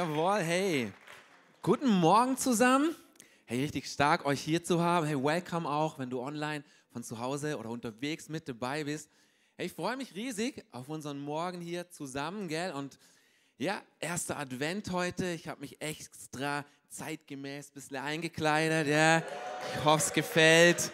Jawohl, hey. Guten Morgen zusammen. Hey, richtig stark, euch hier zu haben. Hey, welcome auch, wenn du online von zu Hause oder unterwegs mit dabei bist. Hey, ich freue mich riesig auf unseren Morgen hier zusammen, gell? Und ja, erster Advent heute. Ich habe mich extra zeitgemäß ein bisschen eingekleidet, ja. Ich hoffe, es gefällt.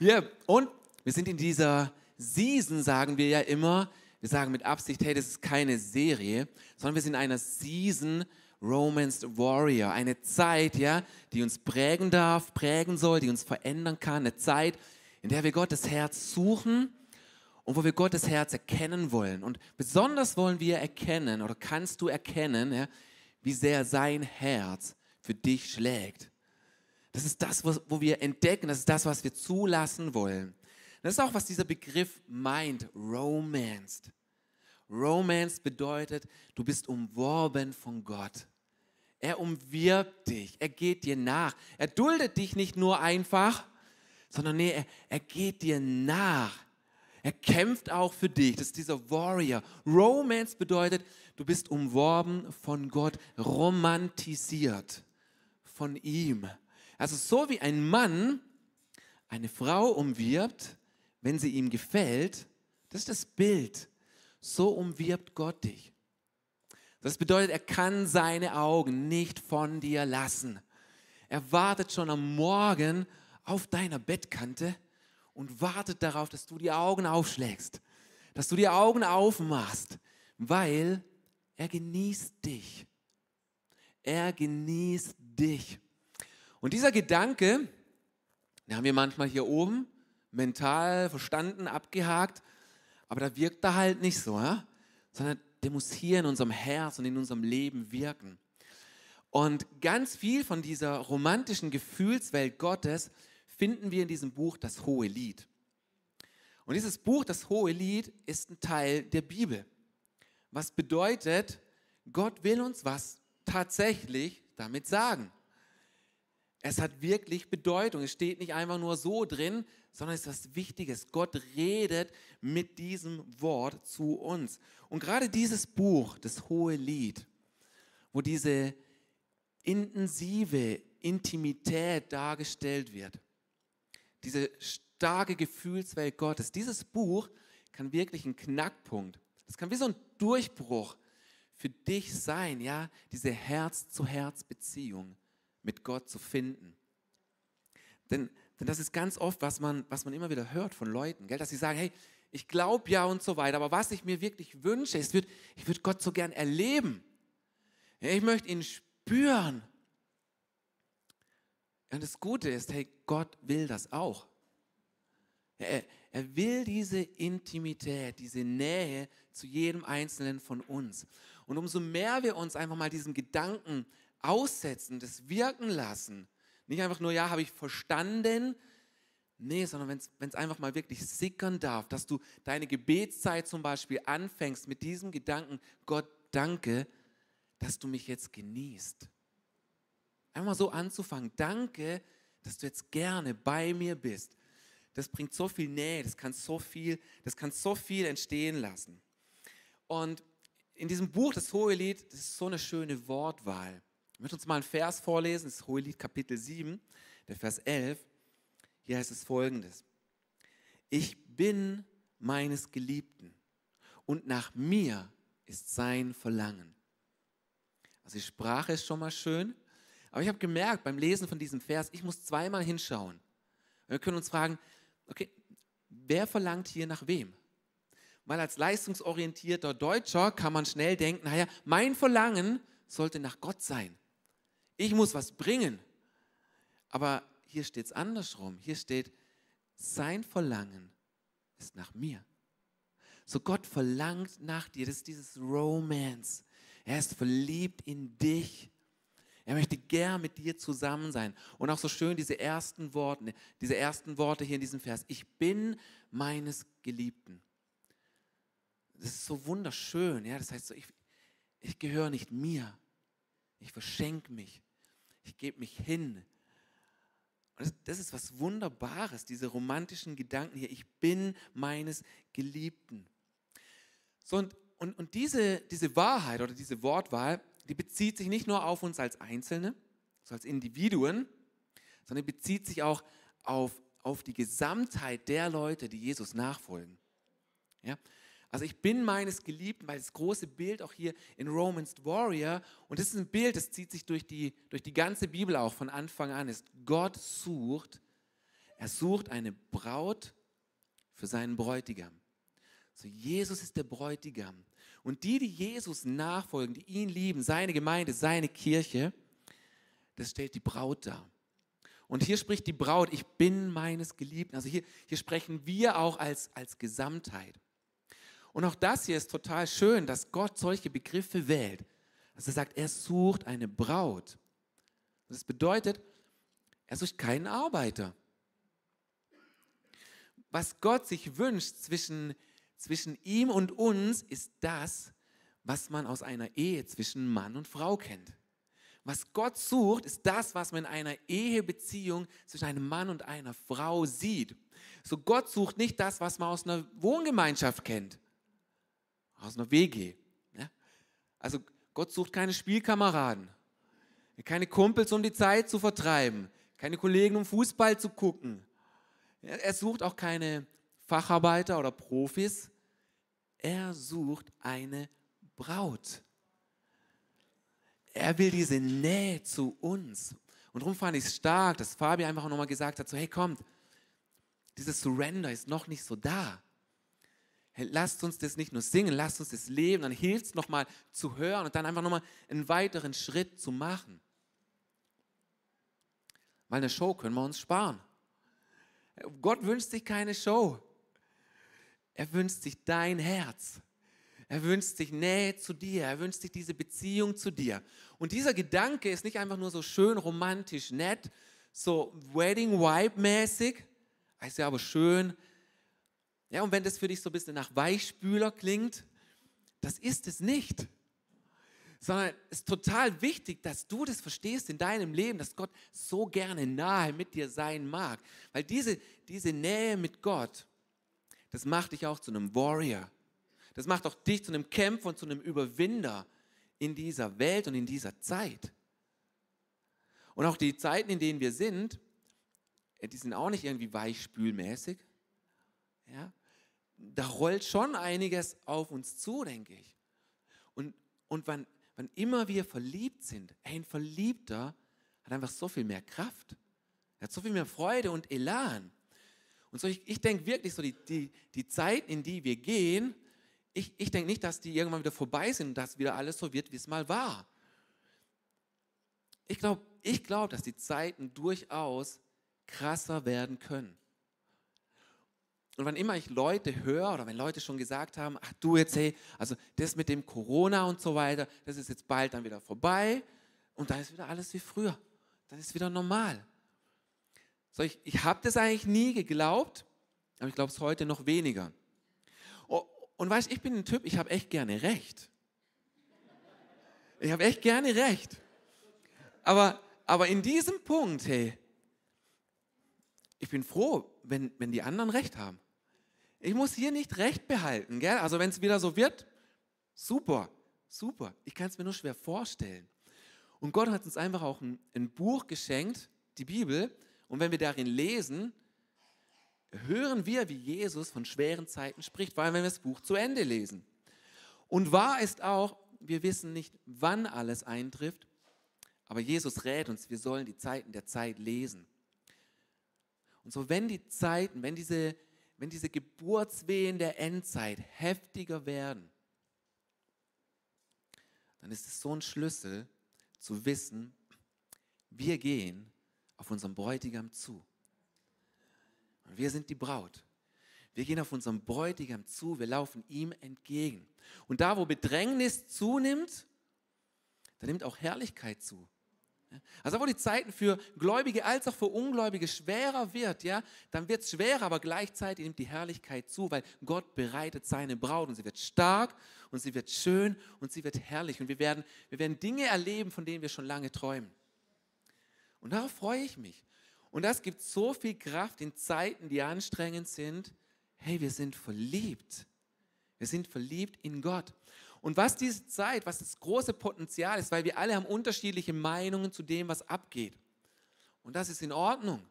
Ja, und wir sind in dieser Season, sagen wir ja immer. Wir sagen mit Absicht, hey, das ist keine Serie, sondern wir sind in einer Season Romance Warrior. Eine Zeit, ja, die uns prägen darf, prägen soll, die uns verändern kann. Eine Zeit, in der wir Gottes Herz suchen und wo wir Gottes Herz erkennen wollen. Und besonders wollen wir erkennen oder kannst du erkennen, ja, wie sehr sein Herz für dich schlägt. Das ist das, wo wir entdecken, das ist das, was wir zulassen wollen. Das ist auch, was dieser Begriff meint, romanced. Romance bedeutet, du bist umworben von Gott. Er umwirbt dich, er geht dir nach. Er duldet dich nicht nur einfach, sondern nee, er, er geht dir nach. Er kämpft auch für dich. Das ist dieser Warrior. Romance bedeutet, du bist umworben von Gott, romantisiert von ihm. Also so wie ein Mann eine Frau umwirbt, wenn sie ihm gefällt, das ist das Bild. So umwirbt Gott dich. Das bedeutet, er kann seine Augen nicht von dir lassen. Er wartet schon am Morgen auf deiner Bettkante und wartet darauf, dass du die Augen aufschlägst, dass du die Augen aufmachst, weil er genießt dich. Er genießt dich. Und dieser Gedanke, den haben wir manchmal hier oben mental verstanden, abgehakt, aber da wirkt er halt nicht so, ja? sondern der muss hier in unserem Herz und in unserem Leben wirken. Und ganz viel von dieser romantischen Gefühlswelt Gottes finden wir in diesem Buch das Hohe Lied. Und dieses Buch, das Hohe Lied, ist ein Teil der Bibel. Was bedeutet, Gott will uns was tatsächlich damit sagen. Es hat wirklich Bedeutung. Es steht nicht einfach nur so drin, sondern es ist was Wichtiges. Gott redet mit diesem Wort zu uns. Und gerade dieses Buch, das Hohe Lied, wo diese intensive Intimität dargestellt wird, diese starke Gefühlswelt Gottes, dieses Buch kann wirklich ein Knackpunkt, das kann wie so ein Durchbruch für dich sein, ja, diese Herz-zu-Herz-Beziehung mit Gott zu finden. Denn, denn das ist ganz oft, was man, was man immer wieder hört von Leuten, gell? dass sie sagen, hey, ich glaube ja und so weiter, aber was ich mir wirklich wünsche, ist, ich würde Gott so gern erleben. Ich möchte ihn spüren. Und das Gute ist, hey, Gott will das auch. Er, er will diese Intimität, diese Nähe zu jedem Einzelnen von uns. Und umso mehr wir uns einfach mal diesen Gedanken aussetzen, das wirken lassen. Nicht einfach nur, ja, habe ich verstanden. Nee, sondern wenn es einfach mal wirklich sickern darf, dass du deine Gebetszeit zum Beispiel anfängst mit diesem Gedanken, Gott, danke, dass du mich jetzt genießt. Einfach so anzufangen, danke, dass du jetzt gerne bei mir bist. Das bringt so viel Nähe, das kann so viel, das kann so viel entstehen lassen. Und in diesem Buch, das Hohe Lied, das ist so eine schöne Wortwahl. Ich möchte uns mal einen Vers vorlesen, das Hohelied Kapitel 7, der Vers 11. Hier heißt es folgendes. Ich bin meines Geliebten und nach mir ist sein Verlangen. Also die Sprache ist schon mal schön. Aber ich habe gemerkt beim Lesen von diesem Vers, ich muss zweimal hinschauen. Wir können uns fragen, okay, wer verlangt hier nach wem? Weil als leistungsorientierter Deutscher kann man schnell denken, naja, mein Verlangen sollte nach Gott sein. Ich muss was bringen. Aber hier steht es andersrum. Hier steht, sein Verlangen ist nach mir. So Gott verlangt nach dir. Das ist dieses Romance. Er ist verliebt in dich. Er möchte gern mit dir zusammen sein. Und auch so schön diese ersten Worte, diese ersten Worte hier in diesem Vers. Ich bin meines Geliebten. Das ist so wunderschön. Ja, das heißt so, ich, ich gehöre nicht mir. Ich verschenke mich. Ich gebe mich hin. Das, das ist was Wunderbares, diese romantischen Gedanken hier. Ich bin meines Geliebten. So, und, und, und diese, diese Wahrheit oder diese Wortwahl, die bezieht sich nicht nur auf uns als Einzelne, so als Individuen, sondern bezieht sich auch auf, auf die Gesamtheit der Leute, die Jesus nachfolgen. Ja? Also ich bin meines Geliebten, weil das große Bild auch hier in Romans Warrior, und das ist ein Bild, das zieht sich durch die, durch die ganze Bibel auch von Anfang an, ist Gott sucht, er sucht eine Braut für seinen Bräutigam. So Jesus ist der Bräutigam. Und die, die Jesus nachfolgen, die ihn lieben, seine Gemeinde, seine Kirche, das stellt die Braut dar. Und hier spricht die Braut, ich bin meines Geliebten. Also hier, hier sprechen wir auch als, als Gesamtheit. Und auch das hier ist total schön, dass Gott solche Begriffe wählt. Dass er sagt, er sucht eine Braut. Das bedeutet, er sucht keinen Arbeiter. Was Gott sich wünscht zwischen, zwischen ihm und uns, ist das, was man aus einer Ehe zwischen Mann und Frau kennt. Was Gott sucht, ist das, was man in einer Ehebeziehung zwischen einem Mann und einer Frau sieht. So Gott sucht nicht das, was man aus einer Wohngemeinschaft kennt aus einer WG. Ja? Also Gott sucht keine Spielkameraden, keine Kumpels, um die Zeit zu vertreiben, keine Kollegen, um Fußball zu gucken. Er sucht auch keine Facharbeiter oder Profis. Er sucht eine Braut. Er will diese Nähe zu uns. Und darum fand ich es stark, dass Fabi einfach nochmal gesagt hat, so hey kommt, dieses Surrender ist noch nicht so da. Lasst uns das nicht nur singen, lasst uns das leben, dann hilft es nochmal zu hören und dann einfach nochmal einen weiteren Schritt zu machen. Weil eine Show können wir uns sparen. Gott wünscht sich keine Show. Er wünscht sich dein Herz. Er wünscht sich Nähe zu dir. Er wünscht sich diese Beziehung zu dir. Und dieser Gedanke ist nicht einfach nur so schön romantisch, nett, so Wedding Vibe mäßig. Ist ja aber schön, ja, und wenn das für dich so ein bisschen nach Weichspüler klingt, das ist es nicht. Sondern es ist total wichtig, dass du das verstehst in deinem Leben, dass Gott so gerne nahe mit dir sein mag. Weil diese, diese Nähe mit Gott, das macht dich auch zu einem Warrior. Das macht auch dich zu einem Kämpfer und zu einem Überwinder in dieser Welt und in dieser Zeit. Und auch die Zeiten, in denen wir sind, die sind auch nicht irgendwie weichspülmäßig. Ja? Da rollt schon einiges auf uns zu, denke ich. Und, und wann, wann immer wir verliebt sind, ein Verliebter hat einfach so viel mehr Kraft. Hat so viel mehr Freude und Elan. Und so, ich, ich denke wirklich so, die, die, die Zeit, in die wir gehen, ich, ich denke nicht, dass die irgendwann wieder vorbei sind und dass wieder alles so wird, wie es mal war. Ich glaube, ich glaub, dass die Zeiten durchaus krasser werden können. Und wann immer ich Leute höre oder wenn Leute schon gesagt haben, ach du jetzt, hey, also das mit dem Corona und so weiter, das ist jetzt bald dann wieder vorbei und dann ist wieder alles wie früher. Dann ist wieder normal. So, ich ich habe das eigentlich nie geglaubt, aber ich glaube es heute noch weniger. Und weißt ich bin ein Typ, ich habe echt gerne recht. Ich habe echt gerne recht. Aber, aber in diesem Punkt, hey, ich bin froh, wenn, wenn die anderen recht haben. Ich muss hier nicht Recht behalten. Gell? Also wenn es wieder so wird, super, super. Ich kann es mir nur schwer vorstellen. Und Gott hat uns einfach auch ein, ein Buch geschenkt, die Bibel. Und wenn wir darin lesen, hören wir, wie Jesus von schweren Zeiten spricht, vor allem wenn wir das Buch zu Ende lesen. Und wahr ist auch, wir wissen nicht, wann alles eintrifft, aber Jesus rät uns, wir sollen die Zeiten der Zeit lesen. Und so, wenn die Zeiten, wenn diese, wenn diese Geburtswehen der Endzeit heftiger werden, dann ist es so ein Schlüssel zu wissen, wir gehen auf unseren Bräutigam zu. Und wir sind die Braut. Wir gehen auf unseren Bräutigam zu, wir laufen ihm entgegen. Und da, wo Bedrängnis zunimmt, da nimmt auch Herrlichkeit zu. Also wo die Zeiten für Gläubige als auch für Ungläubige schwerer wird, ja, dann wird es schwerer, aber gleichzeitig nimmt die Herrlichkeit zu, weil Gott bereitet seine Braut und sie wird stark und sie wird schön und sie wird herrlich und wir werden, wir werden Dinge erleben, von denen wir schon lange träumen. Und darauf freue ich mich. Und das gibt so viel Kraft in Zeiten, die anstrengend sind. Hey, wir sind verliebt. Wir sind verliebt in Gott. Und was diese Zeit, was das große Potenzial ist, weil wir alle haben unterschiedliche Meinungen zu dem, was abgeht. Und das ist in Ordnung.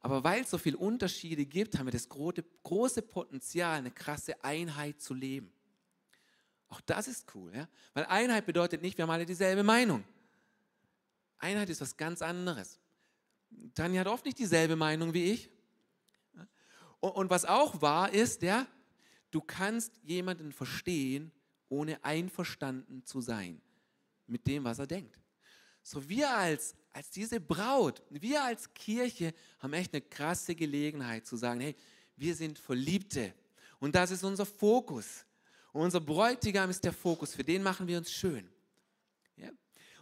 Aber weil es so viele Unterschiede gibt, haben wir das große Potenzial, eine krasse Einheit zu leben. Auch das ist cool, ja? weil Einheit bedeutet nicht, wir haben alle dieselbe Meinung. Einheit ist was ganz anderes. Tanja hat oft nicht dieselbe Meinung wie ich. Und was auch wahr ist, ja, du kannst jemanden verstehen, ohne einverstanden zu sein mit dem, was er denkt. So wir als, als diese Braut, wir als Kirche haben echt eine krasse Gelegenheit zu sagen, hey, wir sind Verliebte und das ist unser Fokus. Und unser Bräutigam ist der Fokus, für den machen wir uns schön. Ja?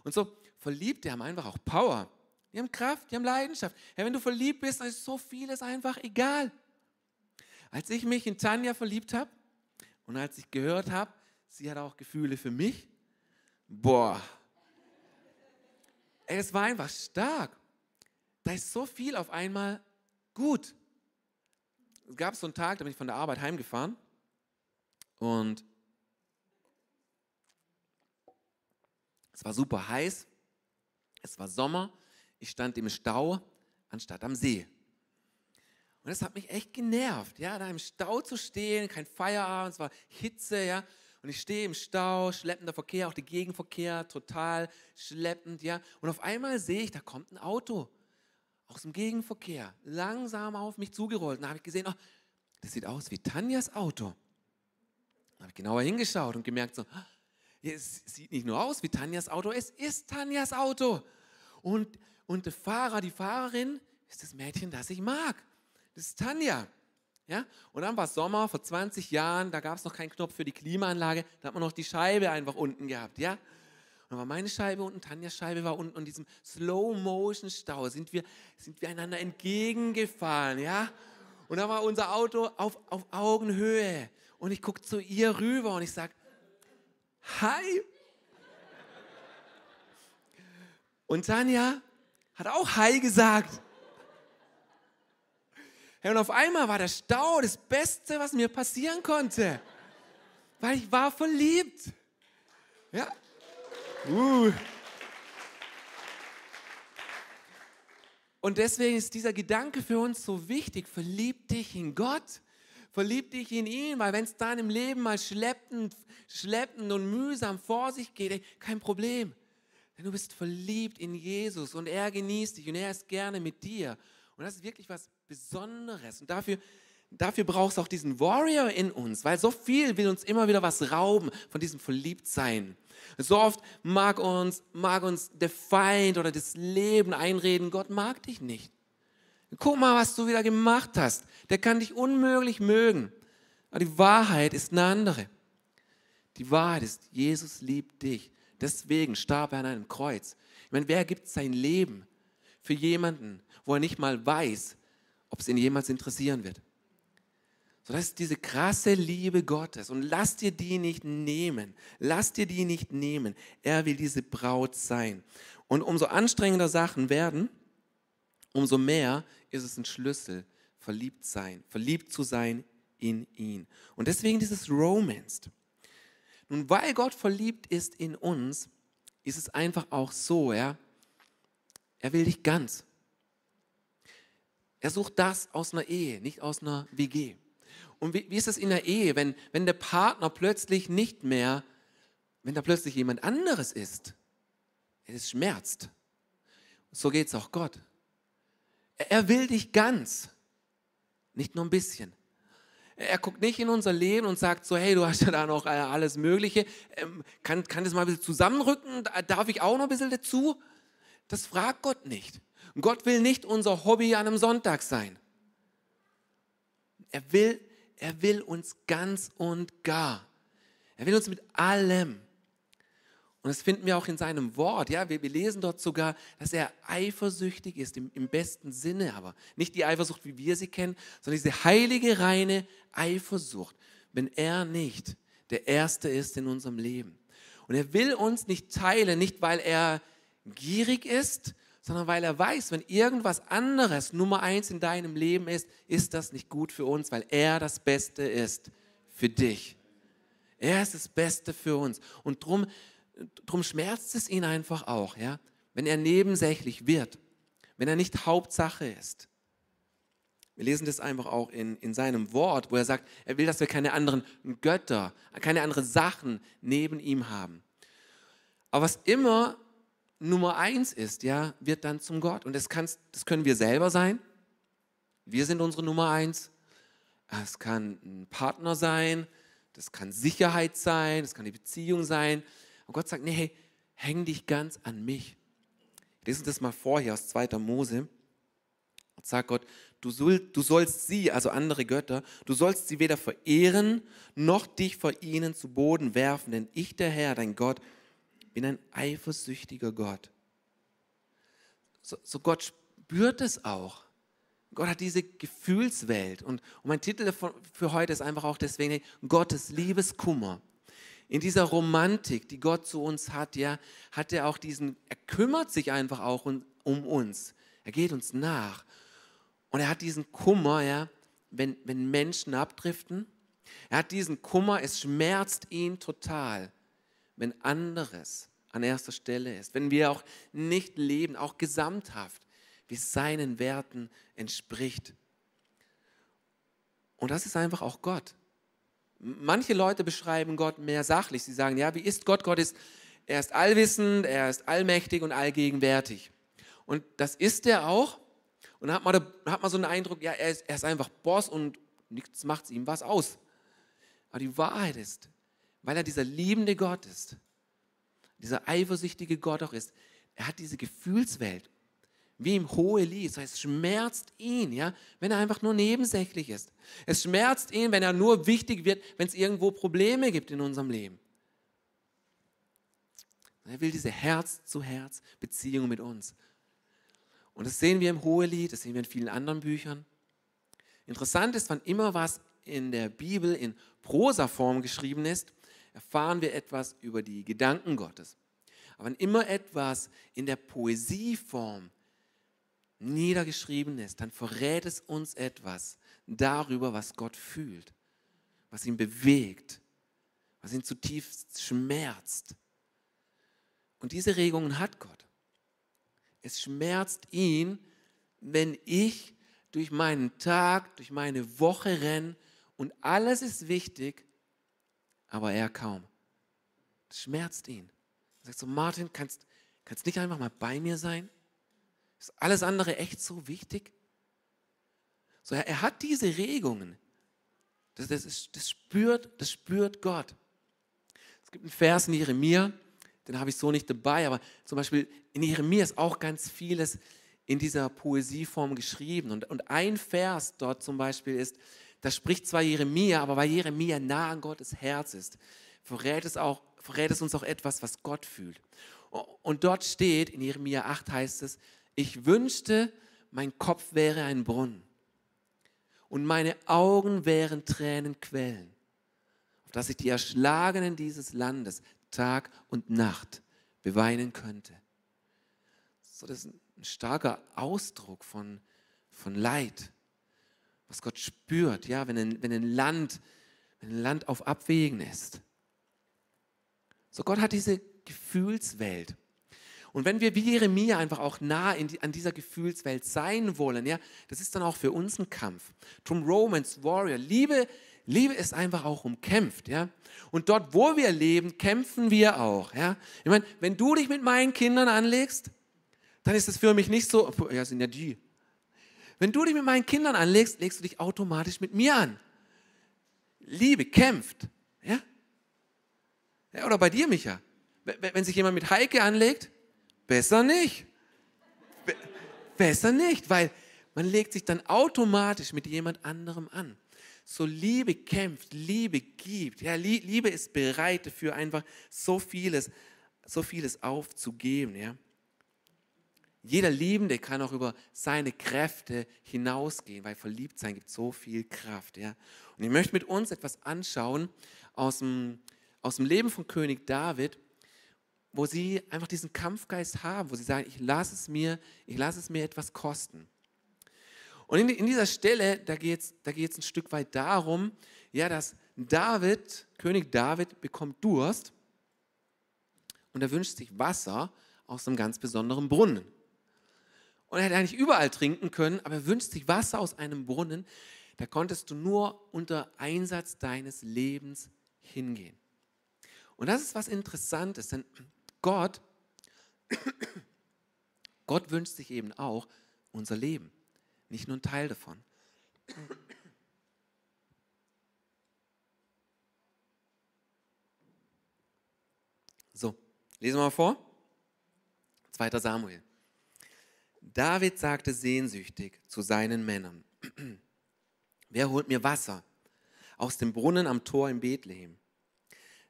Und so Verliebte haben einfach auch Power. Die haben Kraft, die haben Leidenschaft. Ja, wenn du verliebt bist, dann ist so vieles einfach egal. Als ich mich in Tanja verliebt habe und als ich gehört habe, sie hat auch Gefühle für mich, boah, es war einfach stark. Da ist so viel auf einmal gut. Es gab so einen Tag, da bin ich von der Arbeit heimgefahren und es war super heiß, es war Sommer, ich stand im Stau anstatt am See. Und das hat mich echt genervt, ja, da im Stau zu stehen, kein Feierabend, es war Hitze, ja. Und ich stehe im Stau, schleppender Verkehr, auch der Gegenverkehr, total schleppend, ja. Und auf einmal sehe ich, da kommt ein Auto aus dem Gegenverkehr, langsam auf mich zugerollt. Und da habe ich gesehen, oh, das sieht aus wie Tanjas Auto. Da habe ich genauer hingeschaut und gemerkt, so, es sieht nicht nur aus wie Tanjas Auto, es ist Tanjas Auto. Und, und der Fahrer, die Fahrerin, ist das Mädchen, das ich mag. Das ist Tanja. Ja? Und dann war Sommer, vor 20 Jahren, da gab es noch keinen Knopf für die Klimaanlage, da hat man noch die Scheibe einfach unten gehabt. Ja? Und dann war meine Scheibe unten, Tanjas Scheibe war unten und in diesem Slow-Motion-Stau sind wir, sind wir einander entgegengefahren. Ja? Und da war unser Auto auf, auf Augenhöhe. Und ich gucke zu ihr rüber und ich sage, Hi. Und Tanja hat auch Hi gesagt. Und auf einmal war der Stau das Beste, was mir passieren konnte. Weil ich war verliebt. Ja. Uh. Und deswegen ist dieser Gedanke für uns so wichtig. Verlieb dich in Gott. Verlieb dich in ihn, weil wenn es dann im Leben mal schleppend, schleppend und mühsam vor sich geht, kein Problem. Denn du bist verliebt in Jesus und er genießt dich und er ist gerne mit dir. Und das ist wirklich was Besonderes. Und dafür, dafür brauchst du auch diesen Warrior in uns, weil so viel will uns immer wieder was rauben von diesem Verliebtsein. So oft mag uns, mag uns der Feind oder das Leben einreden, Gott mag dich nicht. Guck mal, was du wieder gemacht hast. Der kann dich unmöglich mögen. Aber die Wahrheit ist eine andere. Die Wahrheit ist, Jesus liebt dich. Deswegen starb er an einem Kreuz. Ich meine, wer gibt sein Leben für jemanden, wo er nicht mal weiß, ob es ihn jemals interessieren wird? So, das ist diese krasse Liebe Gottes. Und lass dir die nicht nehmen. Lass dir die nicht nehmen. Er will diese Braut sein. Und umso anstrengender Sachen werden, umso mehr ist es ein Schlüssel, verliebt sein, verliebt zu sein in ihn. Und deswegen dieses Romance. Nun, weil Gott verliebt ist in uns, ist es einfach auch so, ja, er will dich ganz. Er sucht das aus einer Ehe, nicht aus einer WG. Und wie, wie ist es in der Ehe, wenn, wenn der Partner plötzlich nicht mehr wenn da plötzlich jemand anderes ist, es schmerzt. So geht es auch Gott. Er will dich ganz, nicht nur ein bisschen. Er guckt nicht in unser Leben und sagt so, hey, du hast ja da noch äh, alles Mögliche, ähm, kann, kann das mal ein bisschen zusammenrücken, darf ich auch noch ein bisschen dazu? Das fragt Gott nicht. Gott will nicht unser Hobby an einem Sonntag sein. Er will, er will uns ganz und gar. Er will uns mit allem. Und das finden wir auch in seinem Wort. Ja, wir, wir lesen dort sogar, dass er eifersüchtig ist, im, im besten Sinne aber. Nicht die Eifersucht, wie wir sie kennen, sondern diese heilige, reine Eifersucht, wenn er nicht der Erste ist in unserem Leben. Und er will uns nicht teilen, nicht weil er gierig ist, sondern weil er weiß, wenn irgendwas anderes Nummer eins in deinem Leben ist, ist das nicht gut für uns, weil er das Beste ist für dich. Er ist das Beste für uns. Und drum, drum schmerzt es ihn einfach auch, ja, wenn er nebensächlich wird, wenn er nicht Hauptsache ist. Wir lesen das einfach auch in, in seinem Wort, wo er sagt, er will, dass wir keine anderen Götter, keine anderen Sachen neben ihm haben. Aber was immer Nummer eins ist, ja, wird dann zum Gott. Und das, kannst, das können wir selber sein. Wir sind unsere Nummer eins. Es kann ein Partner sein, das kann Sicherheit sein, das kann eine Beziehung sein. Und Gott sagt, nee, hey, häng dich ganz an mich. Lesen das mal vor hier aus 2. Mose. Und sagt Gott, du, soll, du sollst sie, also andere Götter, du sollst sie weder verehren, noch dich vor ihnen zu Boden werfen, denn ich, der Herr, dein Gott, bin ein eifersüchtiger Gott. So, so Gott spürt es auch. Gott hat diese Gefühlswelt. Und, und mein Titel für heute ist einfach auch deswegen Gottes Liebeskummer. In dieser Romantik, die Gott zu uns hat, ja, hat er auch diesen, er kümmert sich einfach auch um, um uns. Er geht uns nach. Und er hat diesen Kummer, ja, wenn, wenn Menschen abdriften. Er hat diesen Kummer, es schmerzt ihn total wenn anderes an erster Stelle ist, wenn wir auch nicht leben, auch gesamthaft, wie seinen Werten entspricht. Und das ist einfach auch Gott. Manche Leute beschreiben Gott mehr sachlich. Sie sagen, ja, wie ist Gott? Gott ist, er ist allwissend, er ist allmächtig und allgegenwärtig. Und das ist er auch. Und dann hat man, hat man so einen Eindruck, ja, er ist, er ist einfach Boss und nichts macht ihm was aus. Aber die Wahrheit ist, weil er dieser liebende Gott ist, dieser eifersüchtige Gott auch ist. Er hat diese Gefühlswelt, wie im hohe Lied. Das heißt, es schmerzt ihn, ja, wenn er einfach nur nebensächlich ist. Es schmerzt ihn, wenn er nur wichtig wird, wenn es irgendwo Probleme gibt in unserem Leben. Er will diese Herz-zu-Herz-Beziehung mit uns. Und das sehen wir im Hohelied, das sehen wir in vielen anderen Büchern. Interessant ist, wann immer was in der Bibel in Prosaform geschrieben ist, erfahren wir etwas über die Gedanken Gottes. Aber wenn immer etwas in der Poesieform niedergeschrieben ist, dann verrät es uns etwas darüber, was Gott fühlt, was ihn bewegt, was ihn zutiefst schmerzt. Und diese Regungen hat Gott. Es schmerzt ihn, wenn ich durch meinen Tag, durch meine Woche renne und alles ist wichtig aber er kaum. Das schmerzt ihn. Er sagt so, Martin, kannst, kannst nicht einfach mal bei mir sein? Ist alles andere echt so wichtig? So, er, er hat diese Regungen. Das, das, ist, das, spürt, das spürt Gott. Es gibt einen Vers in Jeremia, den habe ich so nicht dabei, aber zum Beispiel in Jeremia ist auch ganz vieles in dieser Poesieform geschrieben. Und, und ein Vers dort zum Beispiel ist, da spricht zwar Jeremia, aber weil Jeremia nah an Gottes Herz ist, verrät es, auch, verrät es uns auch etwas, was Gott fühlt. Und dort steht, in Jeremia 8 heißt es, ich wünschte, mein Kopf wäre ein Brunnen und meine Augen wären Tränenquellen, auf dass ich die Erschlagenen dieses Landes Tag und Nacht beweinen könnte. So, das ist ein starker Ausdruck von, von Leid was Gott spürt, ja, wenn ein, wenn ein Land, wenn ein Land auf Abwägen ist. So Gott hat diese Gefühlswelt. Und wenn wir wie Jeremia einfach auch nah die, an dieser Gefühlswelt sein wollen, ja, das ist dann auch für uns ein Kampf. Drum Romans Warrior, liebe, Liebe ist einfach auch umkämpft, ja. Und dort, wo wir leben, kämpfen wir auch, ja. Ich meine, wenn du dich mit meinen Kindern anlegst, dann ist es für mich nicht so, ja, sind ja die. Wenn du dich mit meinen Kindern anlegst, legst du dich automatisch mit mir an. Liebe kämpft, ja. ja oder bei dir, Micha. Wenn sich jemand mit Heike anlegt, besser nicht. Be besser nicht, weil man legt sich dann automatisch mit jemand anderem an. So Liebe kämpft, Liebe gibt. Ja, Liebe ist bereit dafür einfach so vieles, so vieles aufzugeben. Ja. Jeder Liebende kann auch über seine Kräfte hinausgehen, weil verliebt sein gibt so viel Kraft. Ja. Und ich möchte mit uns etwas anschauen aus dem, aus dem Leben von König David, wo sie einfach diesen Kampfgeist haben, wo sie sagen, ich lasse es mir, ich lasse es mir etwas kosten. Und in, in dieser Stelle, da geht es da geht's ein Stück weit darum, ja, dass David, König David, bekommt Durst und er wünscht sich Wasser aus einem ganz besonderen Brunnen. Und er hätte eigentlich überall trinken können, aber er wünscht sich Wasser aus einem Brunnen, da konntest du nur unter Einsatz deines Lebens hingehen. Und das ist was Interessantes, denn Gott, Gott wünscht sich eben auch unser Leben nicht nur ein Teil davon. So, lesen wir mal vor. 2. Samuel. David sagte sehnsüchtig zu seinen Männern, wer holt mir Wasser aus dem Brunnen am Tor in Bethlehem?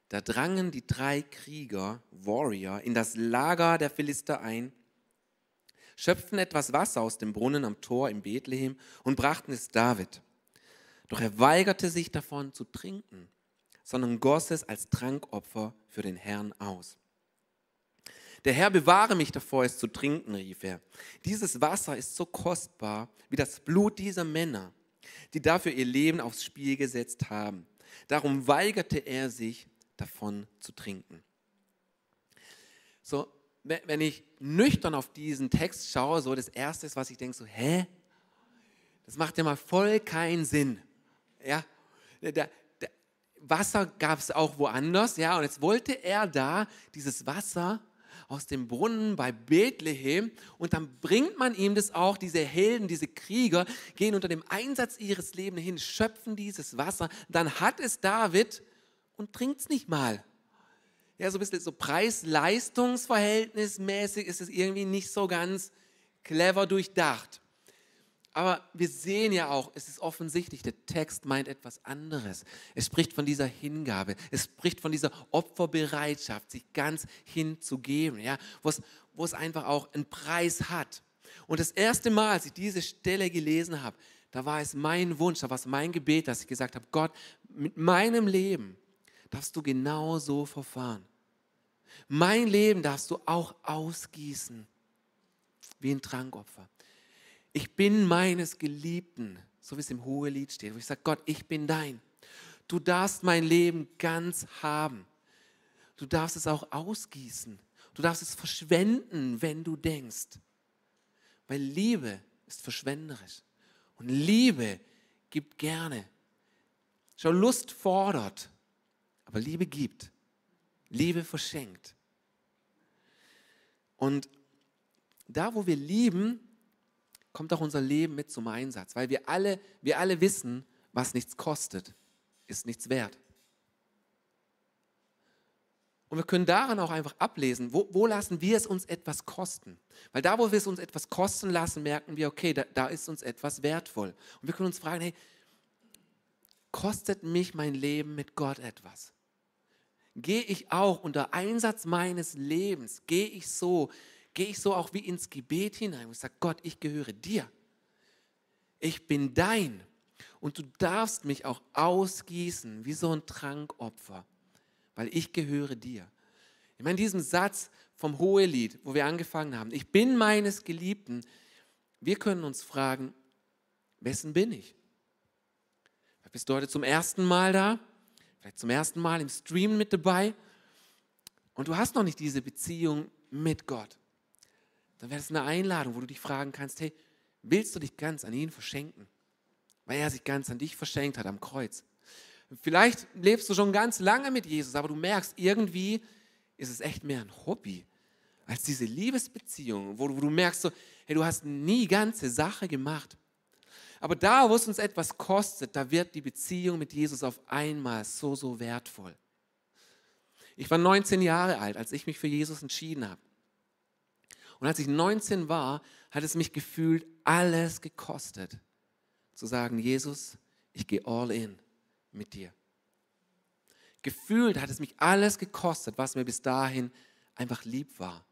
Da drangen die drei Krieger, Warrior, in das Lager der Philister ein schöpften etwas Wasser aus dem Brunnen am Tor in Bethlehem und brachten es David. Doch er weigerte sich davon zu trinken, sondern goss es als Trankopfer für den Herrn aus. Der Herr bewahre mich davor, es zu trinken, rief er. Dieses Wasser ist so kostbar wie das Blut dieser Männer, die dafür ihr Leben aufs Spiel gesetzt haben. Darum weigerte er sich, davon zu trinken. So, wenn ich nüchtern auf diesen Text schaue, so das Erste ist, was ich denke, so, hä? Das macht ja mal voll keinen Sinn. Ja, der, der Wasser gab es auch woanders, ja, und jetzt wollte er da dieses Wasser aus dem Brunnen bei Bethlehem. Und dann bringt man ihm das auch, diese Helden, diese Krieger gehen unter dem Einsatz ihres Lebens hin, schöpfen dieses Wasser, dann hat es David und trinkt es nicht mal. Ja, so ein bisschen so Preis-Leistungs-Verhältnismäßig ist es irgendwie nicht so ganz clever durchdacht. Aber wir sehen ja auch, es ist offensichtlich, der Text meint etwas anderes. Es spricht von dieser Hingabe, es spricht von dieser Opferbereitschaft, sich ganz hinzugeben, ja, wo es, wo es einfach auch einen Preis hat. Und das erste Mal, als ich diese Stelle gelesen habe, da war es mein Wunsch, da war es mein Gebet, dass ich gesagt habe, Gott, mit meinem Leben darfst du genau so verfahren. Mein Leben darfst du auch ausgießen wie ein Trankopfer. Ich bin meines Geliebten, so wie es im Hohelied steht, wo ich sage, Gott, ich bin dein. Du darfst mein Leben ganz haben. Du darfst es auch ausgießen. Du darfst es verschwenden, wenn du denkst. Weil Liebe ist verschwenderisch. Und Liebe gibt gerne. Schau, Lust fordert. Aber Liebe gibt. Liebe verschenkt. Und da, wo wir lieben, kommt auch unser Leben mit zum Einsatz, weil wir alle, wir alle wissen, was nichts kostet, ist nichts wert. Und wir können daran auch einfach ablesen, wo, wo, lassen wir es uns etwas kosten. Weil da, wo wir es uns etwas kosten lassen, merken wir, okay, da, da ist uns etwas wertvoll. Und wir können uns fragen, hey, kostet mich mein Leben mit Gott etwas? gehe ich auch unter Einsatz meines Lebens, gehe ich so, gehe ich so auch wie ins Gebet hinein und sage, Gott, ich gehöre dir. Ich bin dein. Und du darfst mich auch ausgießen wie so ein Trankopfer, weil ich gehöre dir. Ich meine, diesem Satz vom Hohelied, wo wir angefangen haben, ich bin meines Geliebten, wir können uns fragen, wessen bin ich? Bist du heute zum ersten Mal da? vielleicht zum ersten Mal im Stream mit dabei und du hast noch nicht diese Beziehung mit Gott, dann wäre das eine Einladung, wo du dich fragen kannst, hey, willst du dich ganz an ihn verschenken? Weil er sich ganz an dich verschenkt hat am Kreuz. Vielleicht lebst du schon ganz lange mit Jesus, aber du merkst, irgendwie ist es echt mehr ein Hobby als diese Liebesbeziehung, wo du, wo du merkst, so, hey, du hast nie ganze Sache gemacht. Aber da, wo es uns etwas kostet, da wird die Beziehung mit Jesus auf einmal so, so wertvoll. Ich war 19 Jahre alt, als ich mich für Jesus entschieden habe. Und als ich 19 war, hat es mich gefühlt alles gekostet, zu sagen, Jesus, ich gehe all in mit dir. Gefühlt hat es mich alles gekostet, was mir bis dahin einfach lieb war.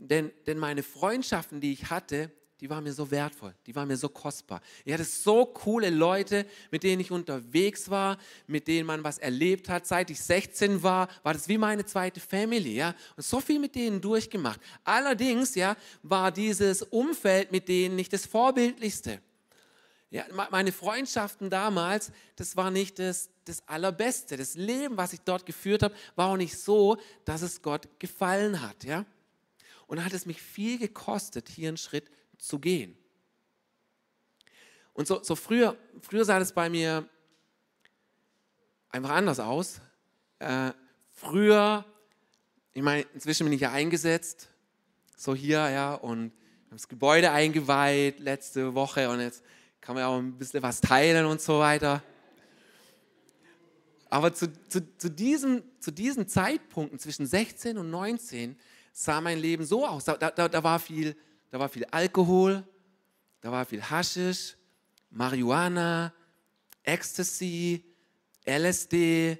Denn, denn meine Freundschaften, die ich hatte, die waren mir so wertvoll, die waren mir so kostbar. Ich hatte so coole Leute, mit denen ich unterwegs war, mit denen man was erlebt hat. Seit ich 16 war, war das wie meine zweite Family, ja. Und so viel mit denen durchgemacht. Allerdings, ja, war dieses Umfeld mit denen nicht das vorbildlichste. Ja, meine Freundschaften damals, das war nicht das, das Allerbeste. Das Leben, was ich dort geführt habe, war auch nicht so, dass es Gott gefallen hat, ja. Und hat es mich viel gekostet, hier einen Schritt zu gehen. Und so, so früher, früher sah das bei mir einfach anders aus. Äh, früher, ich meine, inzwischen bin ich ja eingesetzt, so hier, ja, und das Gebäude eingeweiht letzte Woche und jetzt kann man ja auch ein bisschen was teilen und so weiter. Aber zu, zu, zu, diesem, zu diesen Zeitpunkten zwischen 16 und 19 sah mein Leben so aus. Da, da, da war viel da war viel Alkohol, da war viel Haschisch, Marihuana, Ecstasy, LSD,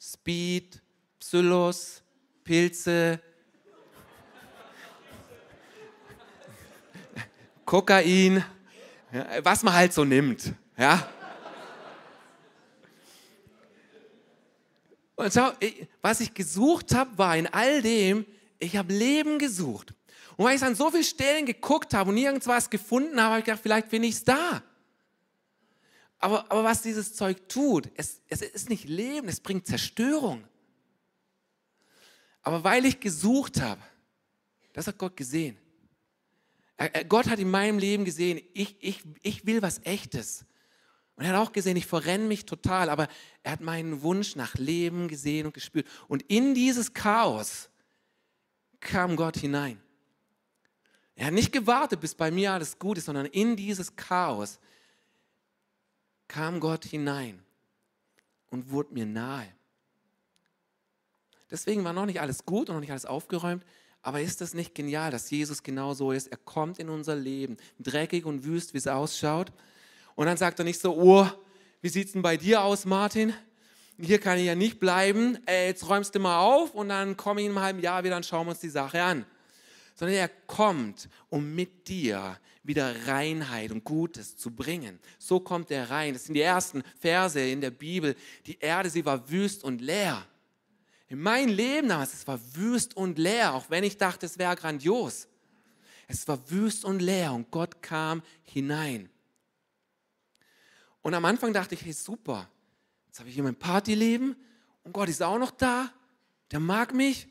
Speed, Psillos, Pilze, Kokain, was man halt so nimmt. Ja? Und schau, was ich gesucht habe, war in all dem, ich habe Leben gesucht. Und weil ich an so vielen Stellen geguckt habe und nirgends was gefunden habe, habe ich gedacht, vielleicht finde ich es da. Aber, aber was dieses Zeug tut, es, es ist nicht Leben, es bringt Zerstörung. Aber weil ich gesucht habe, das hat Gott gesehen. Gott hat in meinem Leben gesehen, ich, ich, ich will was Echtes. Und er hat auch gesehen, ich verrenne mich total, aber er hat meinen Wunsch nach Leben gesehen und gespürt. Und in dieses Chaos kam Gott hinein. Er hat nicht gewartet, bis bei mir alles gut ist, sondern in dieses Chaos kam Gott hinein und wurde mir nahe. Deswegen war noch nicht alles gut und noch nicht alles aufgeräumt, aber ist das nicht genial, dass Jesus genau so ist? Er kommt in unser Leben, dreckig und wüst, wie es ausschaut. Und dann sagt er nicht so, oh, wie sieht es denn bei dir aus, Martin? Hier kann ich ja nicht bleiben. Ey, jetzt räumst du mal auf und dann komme ich in einem halben Jahr wieder und schauen wir uns die Sache an sondern er kommt, um mit dir wieder Reinheit und Gutes zu bringen. So kommt er rein. Das sind die ersten Verse in der Bibel. Die Erde, sie war wüst und leer. In meinem Leben damals, es war wüst und leer, auch wenn ich dachte, es wäre grandios. Es war wüst und leer und Gott kam hinein. Und am Anfang dachte ich, hey super, jetzt habe ich hier mein Partyleben und Gott ist auch noch da, der mag mich,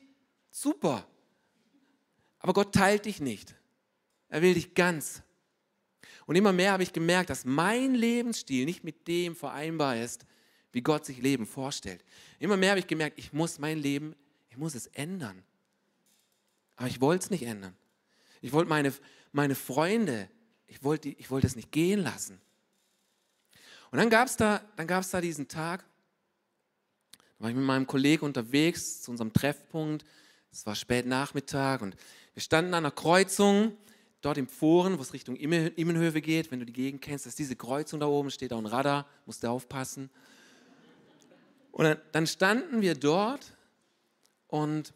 super. Aber Gott teilt dich nicht. Er will dich ganz. Und immer mehr habe ich gemerkt, dass mein Lebensstil nicht mit dem vereinbar ist, wie Gott sich Leben vorstellt. Immer mehr habe ich gemerkt, ich muss mein Leben, ich muss es ändern. Aber ich wollte es nicht ändern. Ich wollte meine, meine Freunde, ich wollte, ich wollte es nicht gehen lassen. Und dann gab es da, da diesen Tag, da war ich mit meinem Kollegen unterwegs zu unserem Treffpunkt. Es war spät Nachmittag und wir standen an einer Kreuzung, dort im Foren, wo es Richtung Immenhöfe geht, wenn du die Gegend kennst, ist diese Kreuzung da oben, steht auch ein Radar, musst du aufpassen. Und dann standen wir dort und,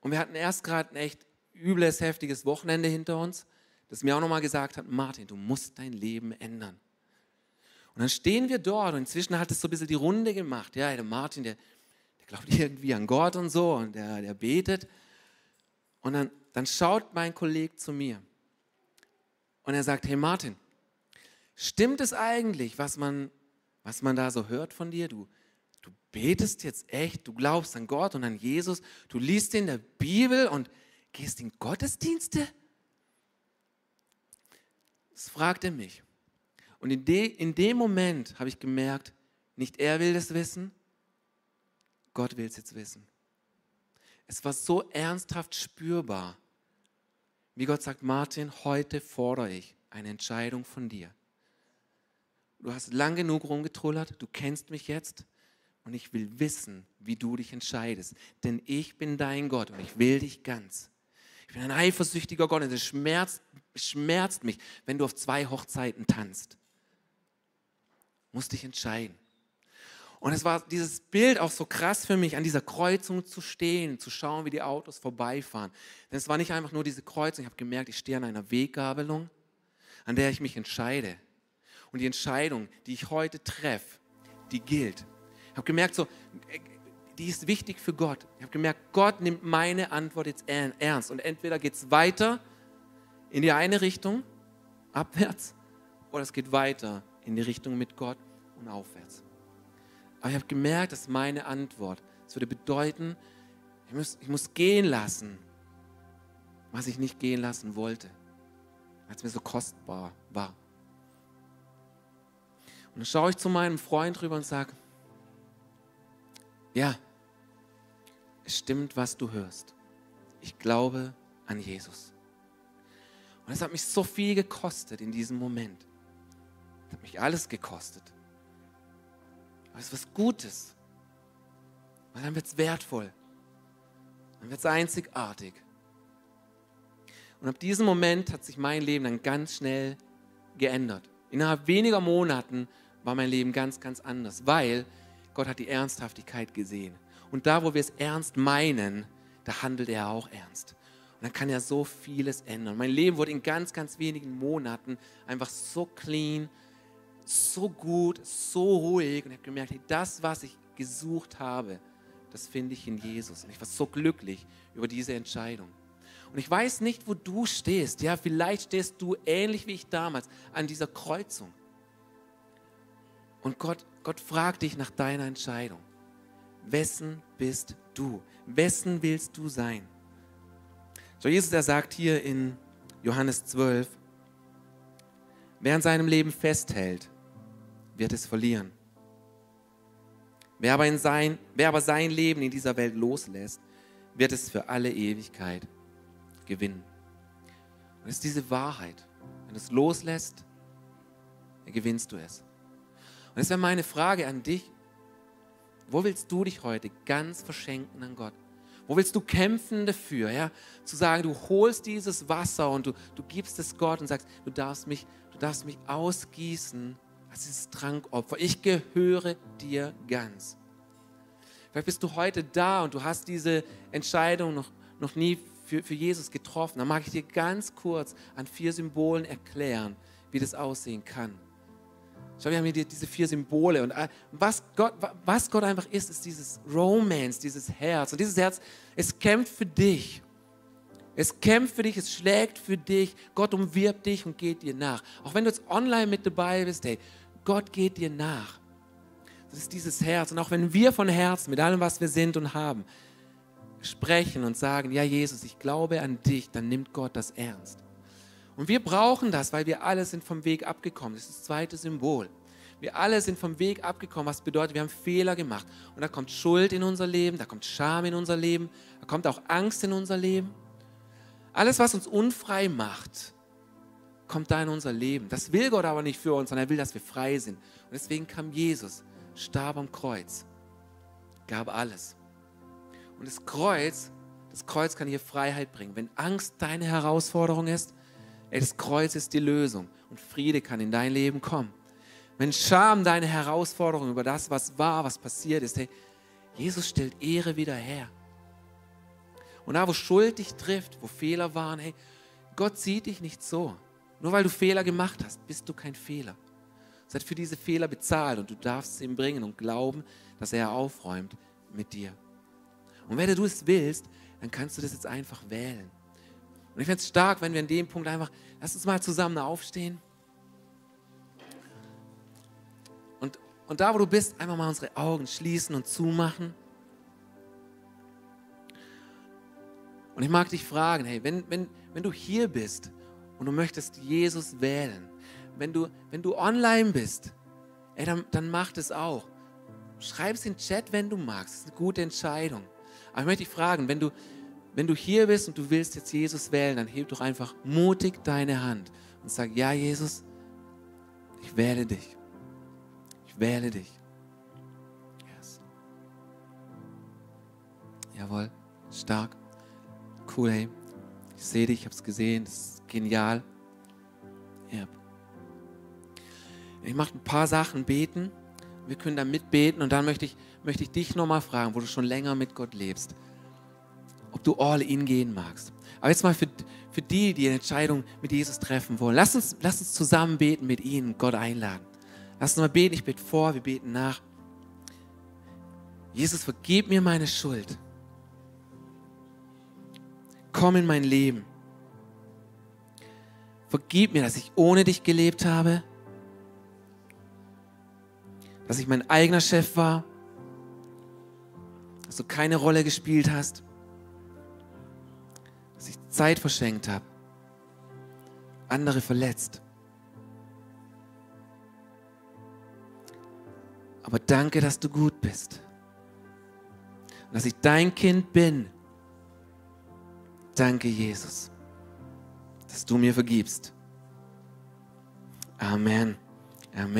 und wir hatten erst gerade ein echt übles, heftiges Wochenende hinter uns, das mir auch nochmal gesagt hat, Martin, du musst dein Leben ändern. Und dann stehen wir dort und inzwischen hat es so ein bisschen die Runde gemacht. Ja, der Martin, der, der glaubt irgendwie an Gott und so und der, der betet. Und dann, dann schaut mein Kollege zu mir und er sagt, hey Martin, stimmt es eigentlich, was man, was man da so hört von dir? Du, du betest jetzt echt, du glaubst an Gott und an Jesus, du liest in der Bibel und gehst in Gottesdienste? Das fragt er mich. Und in, de, in dem Moment habe ich gemerkt, nicht er will das wissen, Gott will es jetzt wissen. Es war so ernsthaft spürbar, wie Gott sagt, Martin, heute fordere ich eine Entscheidung von dir. Du hast lang genug rumgetrullert, du kennst mich jetzt und ich will wissen, wie du dich entscheidest. Denn ich bin dein Gott und ich will dich ganz. Ich bin ein eifersüchtiger Gott und es schmerzt, schmerzt mich, wenn du auf zwei Hochzeiten tanzt. Musst dich entscheiden. Und es war dieses Bild auch so krass für mich, an dieser Kreuzung zu stehen, zu schauen, wie die Autos vorbeifahren. Denn es war nicht einfach nur diese Kreuzung, ich habe gemerkt, ich stehe an einer Weggabelung, an der ich mich entscheide. Und die Entscheidung, die ich heute treffe, die gilt. Ich habe gemerkt, so, die ist wichtig für Gott. Ich habe gemerkt, Gott nimmt meine Antwort jetzt ernst. Und entweder geht es weiter in die eine Richtung, abwärts, oder es geht weiter in die Richtung mit Gott und aufwärts. Aber ich habe gemerkt, dass meine Antwort, es würde bedeuten, ich muss, ich muss gehen lassen, was ich nicht gehen lassen wollte, weil es mir so kostbar war. Und dann schaue ich zu meinem Freund rüber und sage, ja, es stimmt, was du hörst. Ich glaube an Jesus. Und es hat mich so viel gekostet in diesem Moment. Es hat mich alles gekostet. Aber es ist was Gutes. Weil dann wird es wertvoll. Dann wird es einzigartig. Und ab diesem Moment hat sich mein Leben dann ganz schnell geändert. Innerhalb weniger Monaten war mein Leben ganz, ganz anders, weil Gott hat die Ernsthaftigkeit gesehen. Und da, wo wir es ernst meinen, da handelt er auch ernst. Und dann kann er so vieles ändern. Mein Leben wurde in ganz, ganz wenigen Monaten einfach so clean, so gut, so ruhig und ich habe gemerkt, hey, das, was ich gesucht habe, das finde ich in Jesus. Und ich war so glücklich über diese Entscheidung. Und ich weiß nicht, wo du stehst. Ja, vielleicht stehst du ähnlich wie ich damals an dieser Kreuzung. Und Gott, Gott fragt dich nach deiner Entscheidung. Wessen bist du? Wessen willst du sein? So, Jesus, er sagt hier in Johannes 12, wer an seinem Leben festhält, wird es verlieren. Wer aber, in sein, wer aber sein Leben in dieser Welt loslässt, wird es für alle Ewigkeit gewinnen. Und es ist diese Wahrheit. Wenn du es loslässt, dann gewinnst du es. Und das wäre meine Frage an dich. Wo willst du dich heute ganz verschenken an Gott? Wo willst du kämpfen dafür? Ja? Zu sagen, du holst dieses Wasser und du, du gibst es Gott und sagst, du darfst mich, du darfst mich ausgießen als dieses Trankopfer. Ich gehöre dir ganz. Vielleicht bist du heute da und du hast diese Entscheidung noch, noch nie für, für Jesus getroffen. Dann mag ich dir ganz kurz an vier Symbolen erklären, wie das aussehen kann. Schau, wir haben hier diese vier Symbole und äh, was Gott, was Gott einfach ist, ist dieses Romance, dieses Herz. Und dieses Herz, es kämpft für dich. Es kämpft für dich, es schlägt für dich. Gott umwirbt dich und geht dir nach. Auch wenn du jetzt online mit dabei bist, hey, Gott geht dir nach. Das ist dieses Herz. Und auch wenn wir von Herzen, mit allem, was wir sind und haben, sprechen und sagen, ja Jesus, ich glaube an dich, dann nimmt Gott das ernst. Und wir brauchen das, weil wir alle sind vom Weg abgekommen. Das ist das zweite Symbol. Wir alle sind vom Weg abgekommen, was bedeutet, wir haben Fehler gemacht. Und da kommt Schuld in unser Leben, da kommt Scham in unser Leben, da kommt auch Angst in unser Leben. Alles, was uns unfrei macht, kommt da in unser Leben. Das will Gott aber nicht für uns, sondern er will, dass wir frei sind. Und deswegen kam Jesus, starb am Kreuz, gab alles. Und das Kreuz, das Kreuz kann hier Freiheit bringen. Wenn Angst deine Herausforderung ist, ey, das Kreuz ist die Lösung und Friede kann in dein Leben kommen. Wenn Scham deine Herausforderung über das, was war, was passiert ist, hey, Jesus stellt Ehre wieder her. Und da, wo Schuld dich trifft, wo Fehler waren, hey, Gott sieht dich nicht so. Nur weil du Fehler gemacht hast, bist du kein Fehler. Er hat für diese Fehler bezahlt und du darfst es ihm bringen und glauben, dass er aufräumt mit dir. Und wenn du es willst, dann kannst du das jetzt einfach wählen. Und ich fände es stark, wenn wir in dem Punkt einfach, lass uns mal zusammen aufstehen. Und, und da, wo du bist, einfach mal unsere Augen schließen und zumachen. Und ich mag dich fragen, hey, wenn, wenn, wenn du hier bist und du möchtest Jesus wählen, wenn du, wenn du online bist, ey, dann, dann mach das auch. Schreib es in den Chat, wenn du magst. Das ist eine gute Entscheidung. Aber ich möchte dich fragen, wenn du, wenn du hier bist und du willst jetzt Jesus wählen, dann heb doch einfach mutig deine Hand und sag, ja Jesus, ich wähle dich. Ich wähle dich. Yes. Jawohl, stark. Cool, hey. Ich sehe dich, ich habe es gesehen, das ist genial. Yep. Ich mache ein paar Sachen beten. Wir können da mitbeten und dann möchte ich, möchte ich dich nochmal fragen, wo du schon länger mit Gott lebst, ob du all in gehen magst. Aber jetzt mal für, für die, die eine Entscheidung mit Jesus treffen wollen. Lass uns, lass uns zusammen beten mit ihnen, Gott einladen. Lass uns mal beten, ich bete vor, wir beten nach. Jesus, vergib mir meine Schuld. Komm in mein Leben. Vergib mir, dass ich ohne dich gelebt habe dass ich mein eigener Chef war, dass du keine Rolle gespielt hast, dass ich Zeit verschenkt habe, andere verletzt. Aber danke, dass du gut bist. Und dass ich dein Kind bin. Danke, Jesus, dass du mir vergibst. Amen. Amen.